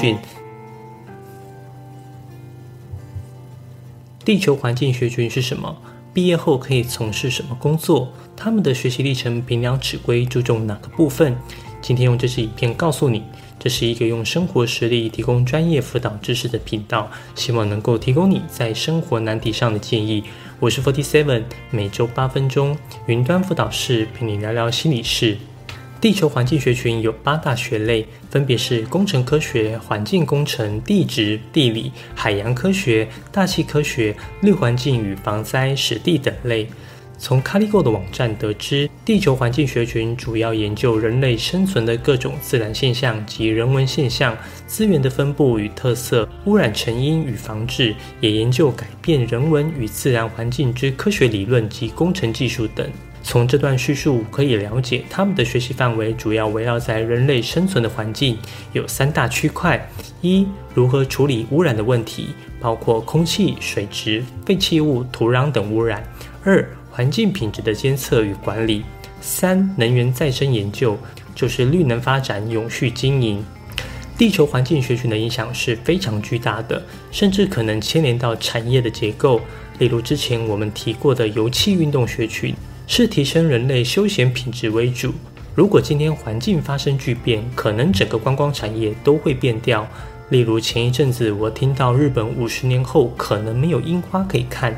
讯。地球环境学群是什么？毕业后可以从事什么工作？他们的学习历程凭良尺规注重哪个部分？今天用这支影片告诉你，这是一个用生活实例提供专业辅导知识的频道，希望能够提供你在生活难题上的建议。我是 Forty Seven，每周八分钟云端辅导室陪你聊聊心理事。地球环境学群有八大学类，分别是工程科学、环境工程、地质、地理、海洋科学、大气科学、绿环境与防灾、史地等类。从 Caligo 的网站得知，地球环境学群主要研究人类生存的各种自然现象及人文现象、资源的分布与特色、污染成因与防治，也研究改变人文与自然环境之科学理论及工程技术等。从这段叙述可以了解，他们的学习范围主要围绕在人类生存的环境，有三大区块：一、如何处理污染的问题，包括空气、水质、废弃物、土壤等污染；二、环境品质的监测与管理；三、能源再生研究，就是绿能发展、永续经营。地球环境学群的影响是非常巨大的，甚至可能牵连到产业的结构，例如之前我们提过的油气运动学群。是提升人类休闲品质为主。如果今天环境发生巨变，可能整个观光产业都会变掉。例如前一阵子我听到日本五十年后可能没有樱花可以看，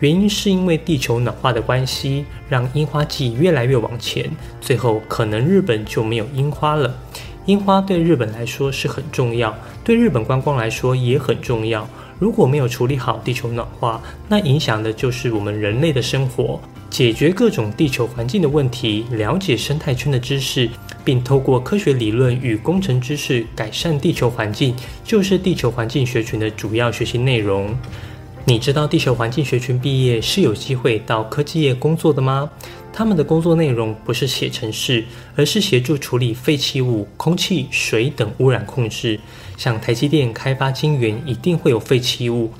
原因是因为地球暖化的关系，让樱花季越来越往前，最后可能日本就没有樱花了。樱花对日本来说是很重要，对日本观光来说也很重要。如果没有处理好地球暖化，那影响的就是我们人类的生活。解决各种地球环境的问题，了解生态圈的知识，并透过科学理论与工程知识改善地球环境，就是地球环境学群的主要学习内容。你知道地球环境学群毕业是有机会到科技业工作的吗？他们的工作内容不是写程式，而是协助处理废弃物、空气、水等污染控制。像台积电开发晶圆，一定会有废弃物。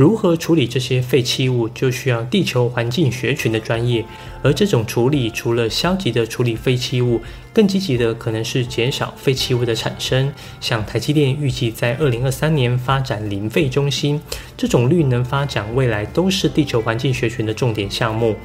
如何处理这些废弃物，就需要地球环境学群的专业。而这种处理，除了消极的处理废弃物，更积极的可能是减少废弃物的产生。像台积电预计在二零二三年发展零废中心，这种绿能发展未来都是地球环境学群的重点项目。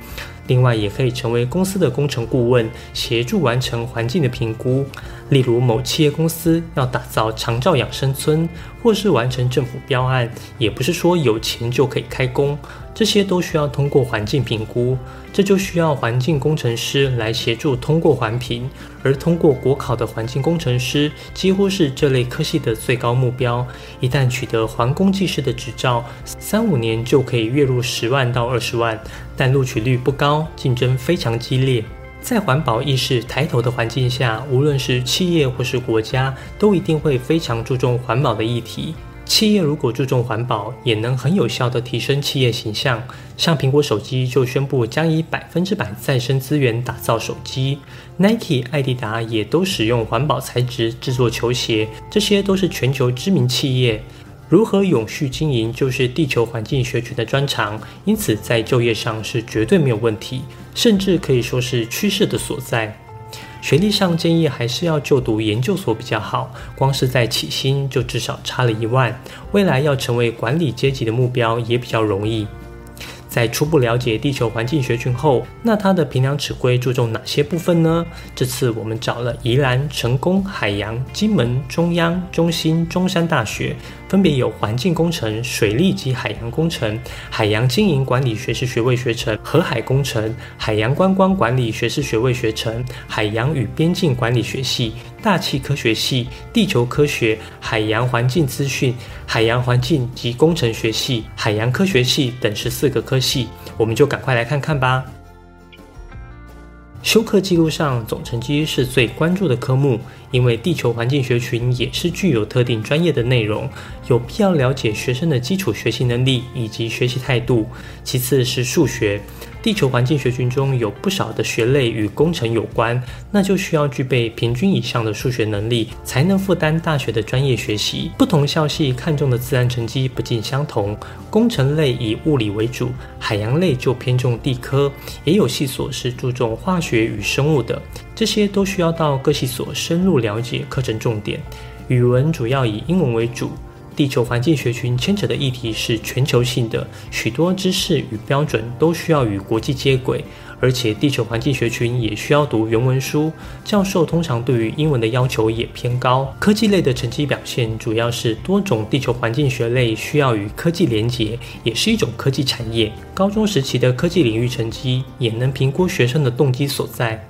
另外，也可以成为公司的工程顾问，协助完成环境的评估。例如，某企业公司要打造长照养生村，或是完成政府标案，也不是说有钱就可以开工，这些都需要通过环境评估，这就需要环境工程师来协助通过环评。而通过国考的环境工程师，几乎是这类科系的最高目标。一旦取得环工技师的执照，三五年就可以月入十万到二十万，但录取率不高，竞争非常激烈。在环保意识抬头的环境下，无论是企业或是国家，都一定会非常注重环保的议题。企业如果注重环保，也能很有效地提升企业形象。像苹果手机就宣布将以百分之百再生资源打造手机，Nike、艾迪达也都使用环保材质制作球鞋，这些都是全球知名企业。如何永续经营，就是地球环境学群的专长，因此在就业上是绝对没有问题。甚至可以说是趋势的所在。学历上建议还是要就读研究所比较好，光是在起薪就至少差了一万，未来要成为管理阶级的目标也比较容易。在初步了解地球环境学群后，那它的评量尺规注重哪些部分呢？这次我们找了宜兰、成功、海洋、金门、中央、中心、中山大学，分别有环境工程、水利及海洋工程、海洋经营管理学士学位学程、河海工程、海洋观光管理学士学位学程、海洋与边境管理学系。大气科学系、地球科学、海洋环境资讯、海洋环境及工程学系、海洋科学系等十四个科系，我们就赶快来看看吧。修课记录上总成绩是最关注的科目，因为地球环境学群也是具有特定专业的内容，有必要了解学生的基础学习能力以及学习态度。其次是数学。地球环境学群中有不少的学类与工程有关，那就需要具备平均以上的数学能力，才能负担大学的专业学习。不同校系看重的自然成绩不尽相同，工程类以物理为主，海洋类就偏重地科，也有系所是注重化学与生物的，这些都需要到各系所深入了解课程重点。语文主要以英文为主。地球环境学群牵扯的议题是全球性的，许多知识与标准都需要与国际接轨，而且地球环境学群也需要读原文书。教授通常对于英文的要求也偏高。科技类的成绩表现主要是多种地球环境学类需要与科技连结，也是一种科技产业。高中时期的科技领域成绩也能评估学生的动机所在。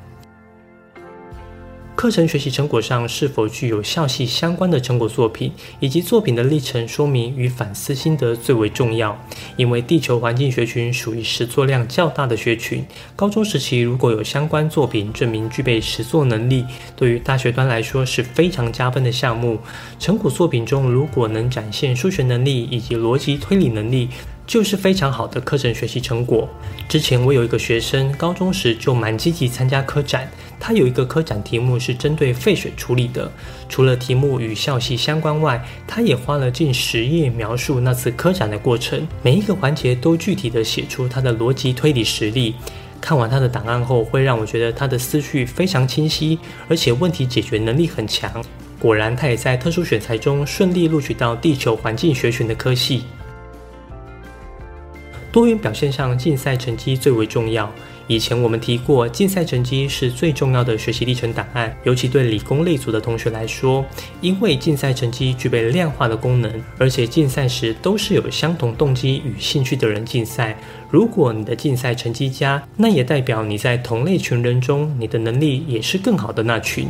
课程学习成果上是否具有校系相关的成果作品，以及作品的历程说明与反思心得最为重要。因为地球环境学群属于实作量较大的学群，高中时期如果有相关作品证明具备实作能力，对于大学端来说是非常加分的项目。成果作品中如果能展现数学能力以及逻辑推理能力，就是非常好的课程学习成果。之前我有一个学生，高中时就蛮积极参加科展。他有一个科展题目是针对废水处理的，除了题目与校系相关外，他也花了近十页描述那次科展的过程，每一个环节都具体的写出他的逻辑推理实力。看完他的档案后，会让我觉得他的思绪非常清晰，而且问题解决能力很强。果然，他也在特殊选材中顺利录取到地球环境学群的科系。多元表现上，竞赛成绩最为重要。以前我们提过，竞赛成绩是最重要的学习历程档案，尤其对理工类组的同学来说，因为竞赛成绩具备量化的功能，而且竞赛时都是有相同动机与兴趣的人竞赛。如果你的竞赛成绩佳，那也代表你在同类群人中，你的能力也是更好的那群。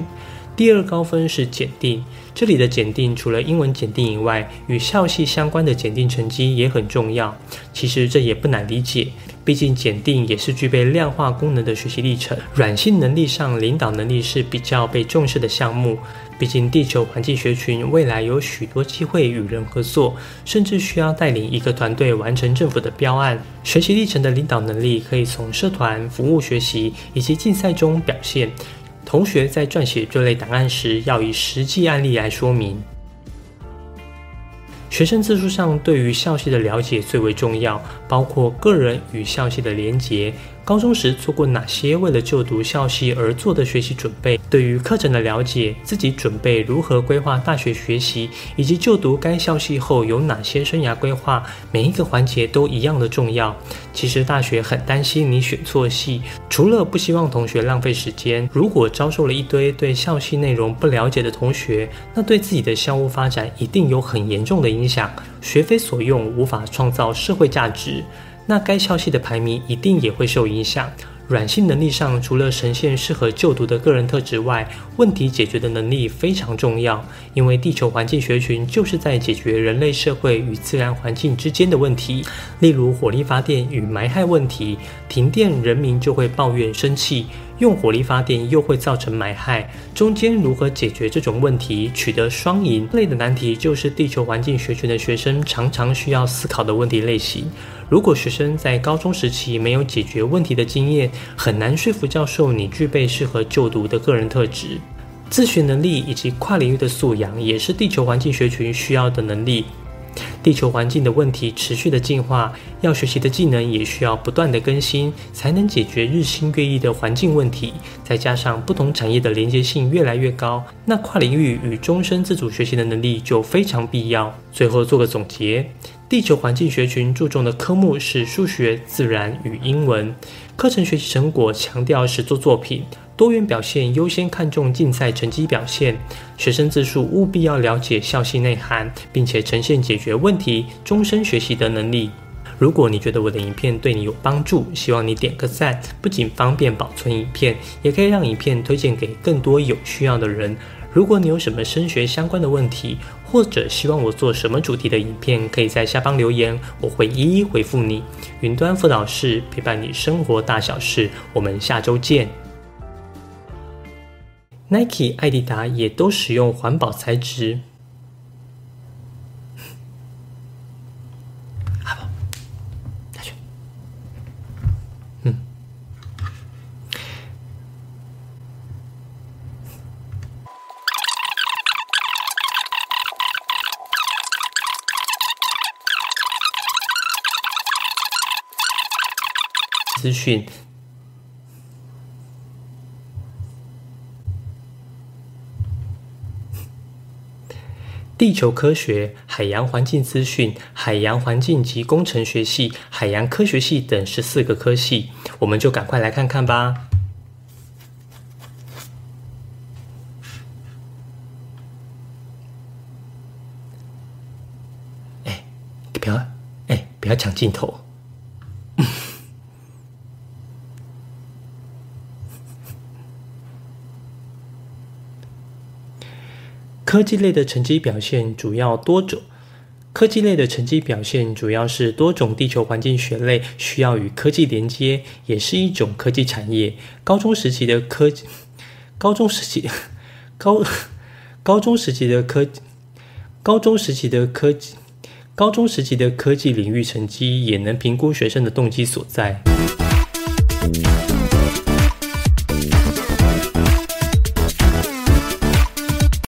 第二高分是检定，这里的检定除了英文检定以外，与校系相关的检定成绩也很重要。其实这也不难理解，毕竟检定也是具备量化功能的学习历程。软性能力上，领导能力是比较被重视的项目。毕竟地球环境学群未来有许多机会与人合作，甚至需要带领一个团队完成政府的标案。学习历程的领导能力可以从社团、服务学习以及竞赛中表现。同学在撰写这类档案时，要以实际案例来说明。学生自述上对于校系的了解最为重要，包括个人与校系的连结。高中时做过哪些为了就读校系而做的学习准备？对于课程的了解，自己准备如何规划大学学习，以及就读该校系后有哪些生涯规划，每一个环节都一样的重要。其实大学很担心你选错系，除了不希望同学浪费时间，如果招收了一堆对校系内容不了解的同学，那对自己的校务发展一定有很严重的影响，学非所用，无法创造社会价值。那该消息的排名一定也会受影响。软性能力上，除了呈现适合就读的个人特质外，问题解决的能力非常重要。因为地球环境学群就是在解决人类社会与自然环境之间的问题，例如火力发电与埋害问题。停电，人民就会抱怨生气；用火力发电又会造成埋害，中间如何解决这种问题，取得双赢类的难题，就是地球环境学群的学生常常需要思考的问题类型。如果学生在高中时期没有解决问题的经验，很难说服教授你具备适合就读的个人特质。自学能力以及跨领域的素养，也是地球环境学群需要的能力。地球环境的问题持续的进化，要学习的技能也需要不断的更新，才能解决日新月异的环境问题。再加上不同产业的连接性越来越高，那跨领域与终身自主学习的能力就非常必要。最后做个总结。地球环境学群注重的科目是数学、自然与英文。课程学习成果强调实作作品，多元表现优先看重竞赛成绩表现。学生自述务必要了解校系内涵，并且呈现解决问题、终身学习的能力。如果你觉得我的影片对你有帮助，希望你点个赞，不仅方便保存影片，也可以让影片推荐给更多有需要的人。如果你有什么升学相关的问题，或者希望我做什么主题的影片，可以在下方留言，我会一一回复你。云端辅导室陪伴你生活大小事，我们下周见。Nike、艾迪达也都使用环保材质。资讯。地球科学、海洋环境资讯、海洋环境及工程学系、海洋科学系等十四个科系，我们就赶快来看看吧。哎，不要，哎，不要抢镜头。科技类的成绩表现主要多种。科技类的成绩表现主要是多种地球环境学类需要与科技连接，也是一种科技产业。高中时期的科，高中时期高高中时期的科，高中时期的科技，高中时期的科技领域成绩也能评估学生的动机所在。